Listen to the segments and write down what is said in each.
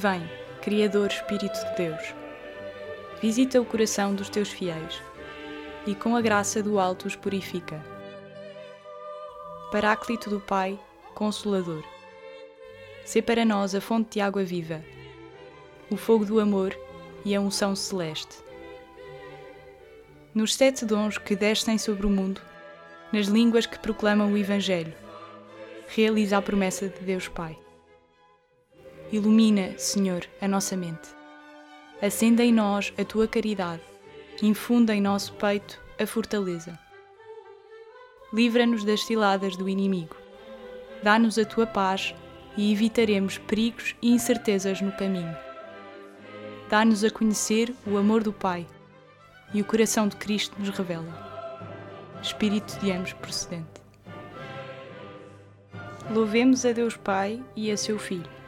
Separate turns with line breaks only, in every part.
Vem, Criador Espírito de Deus, visita o coração dos teus fiéis e com a graça do alto os purifica. Paráclito do Pai, Consolador, sê para nós a fonte de água viva, o fogo do amor e a unção celeste. Nos sete dons que descem sobre o mundo, nas línguas que proclamam o Evangelho, realiza a promessa de Deus Pai. Ilumina, Senhor, a nossa mente. Acenda em nós a tua caridade, infunda em nosso peito a fortaleza. Livra-nos das ciladas do inimigo. Dá-nos a tua paz e evitaremos perigos e incertezas no caminho. Dá-nos a conhecer o amor do Pai e o coração de Cristo nos revela. Espírito de ambos procedente. Louvemos a Deus Pai e a seu Filho.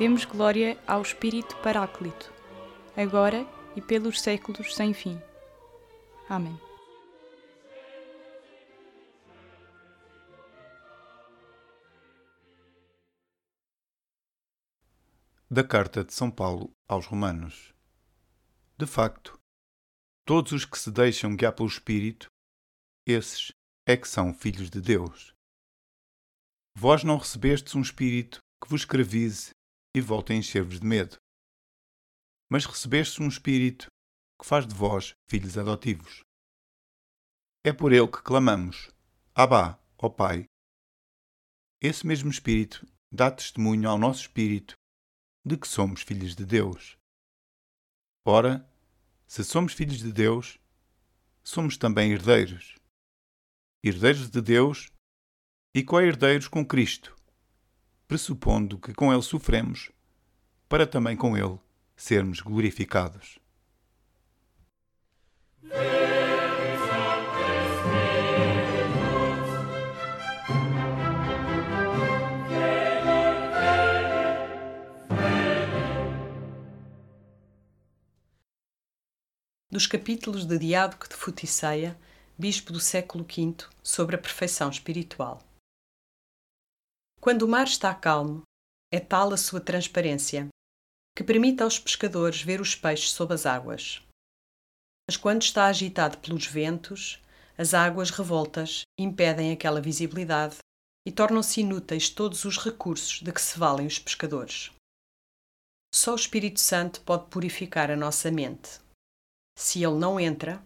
Demos glória ao Espírito Paráclito, agora e pelos séculos sem fim. Amém.
Da Carta de São Paulo aos Romanos. De facto, todos os que se deixam guiar pelo Espírito, esses é que são filhos de Deus. Vós não recebestes um espírito que vos escravize e volte a encher-vos de medo, mas recebestes um espírito que faz de vós filhos adotivos. É por ele que clamamos: Abá, ó Pai. Esse mesmo espírito dá testemunho ao nosso espírito de que somos filhos de Deus. Ora, se somos filhos de Deus, somos também herdeiros. Herdeiros de Deus e co-herdeiros com Cristo, pressupondo que com Ele sofremos, para também com Ele sermos glorificados.
dos capítulos de Diádoco de Futiceia, bispo do século V, sobre a perfeição espiritual. Quando o mar está calmo, é tal a sua transparência que permite aos pescadores ver os peixes sob as águas. Mas quando está agitado pelos ventos, as águas revoltas impedem aquela visibilidade e tornam-se inúteis todos os recursos de que se valem os pescadores. Só o Espírito Santo pode purificar a nossa mente se ele não entra,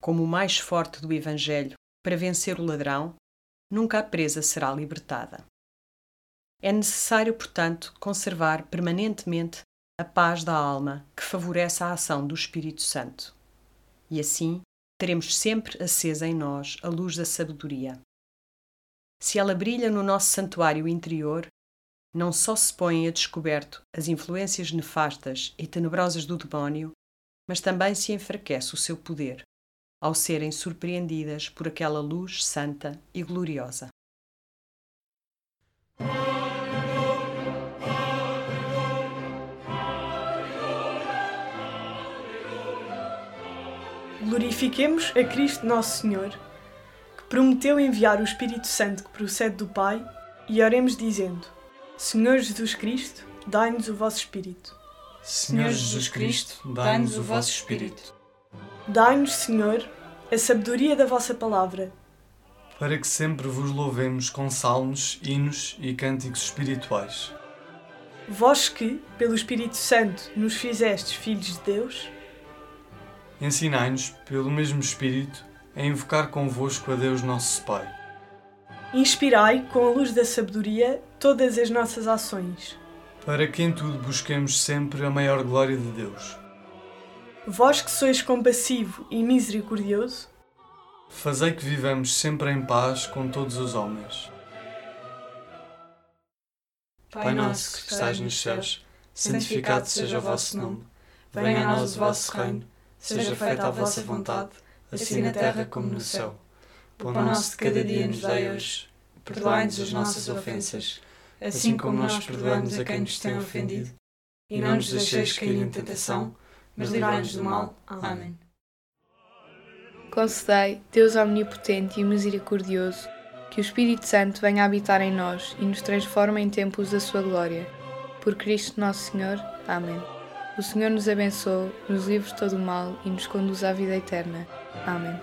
como o mais forte do Evangelho, para vencer o ladrão, nunca a presa será libertada. É necessário, portanto, conservar permanentemente a paz da alma que favorece a ação do Espírito Santo. E assim teremos sempre acesa em nós a luz da sabedoria. Se ela brilha no nosso santuário interior, não só se põem a descoberto as influências nefastas e tenebrosas do demónio, mas também se enfraquece o seu poder, ao serem surpreendidas por aquela luz santa e gloriosa.
Glorifiquemos a Cristo Nosso Senhor, que prometeu enviar o Espírito Santo que procede do Pai, e oremos dizendo: Senhor Jesus Cristo, dai-nos o vosso Espírito.
Senhor Jesus Cristo, dai-nos o vosso Espírito.
Dai-nos, Senhor, a sabedoria da vossa palavra,
para que sempre vos louvemos com salmos, hinos e cânticos espirituais.
Vós que, pelo Espírito Santo, nos fizestes filhos de Deus,
ensinai-nos, pelo mesmo Espírito, a invocar convosco a Deus nosso Pai.
Inspirai, com a luz da sabedoria, todas as nossas ações
para que em tudo busquemos sempre a maior glória de Deus.
Vós que sois compassivo e misericordioso,
fazei que vivamos sempre em paz com todos os homens.
Pai nosso que estás nos céus, santificado seja o vosso nome. Venha a nós o vosso reino. Seja feita a vossa vontade, assim na terra como no céu. O pão nosso de cada dia nos dai hoje. Perdoai-nos as nossas ofensas assim como nós perdoamos a quem nos tem ofendido. E não nos deixeis cair em tentação, mas livrai-nos do mal. Amém.
Concedei, Deus Omnipotente e Misericordioso, que o Espírito Santo venha habitar em nós e nos transforme em templos da Sua glória.
Por Cristo Nosso Senhor. Amém. O Senhor nos abençoe, nos livre de todo o mal e nos conduz à vida eterna. Amém.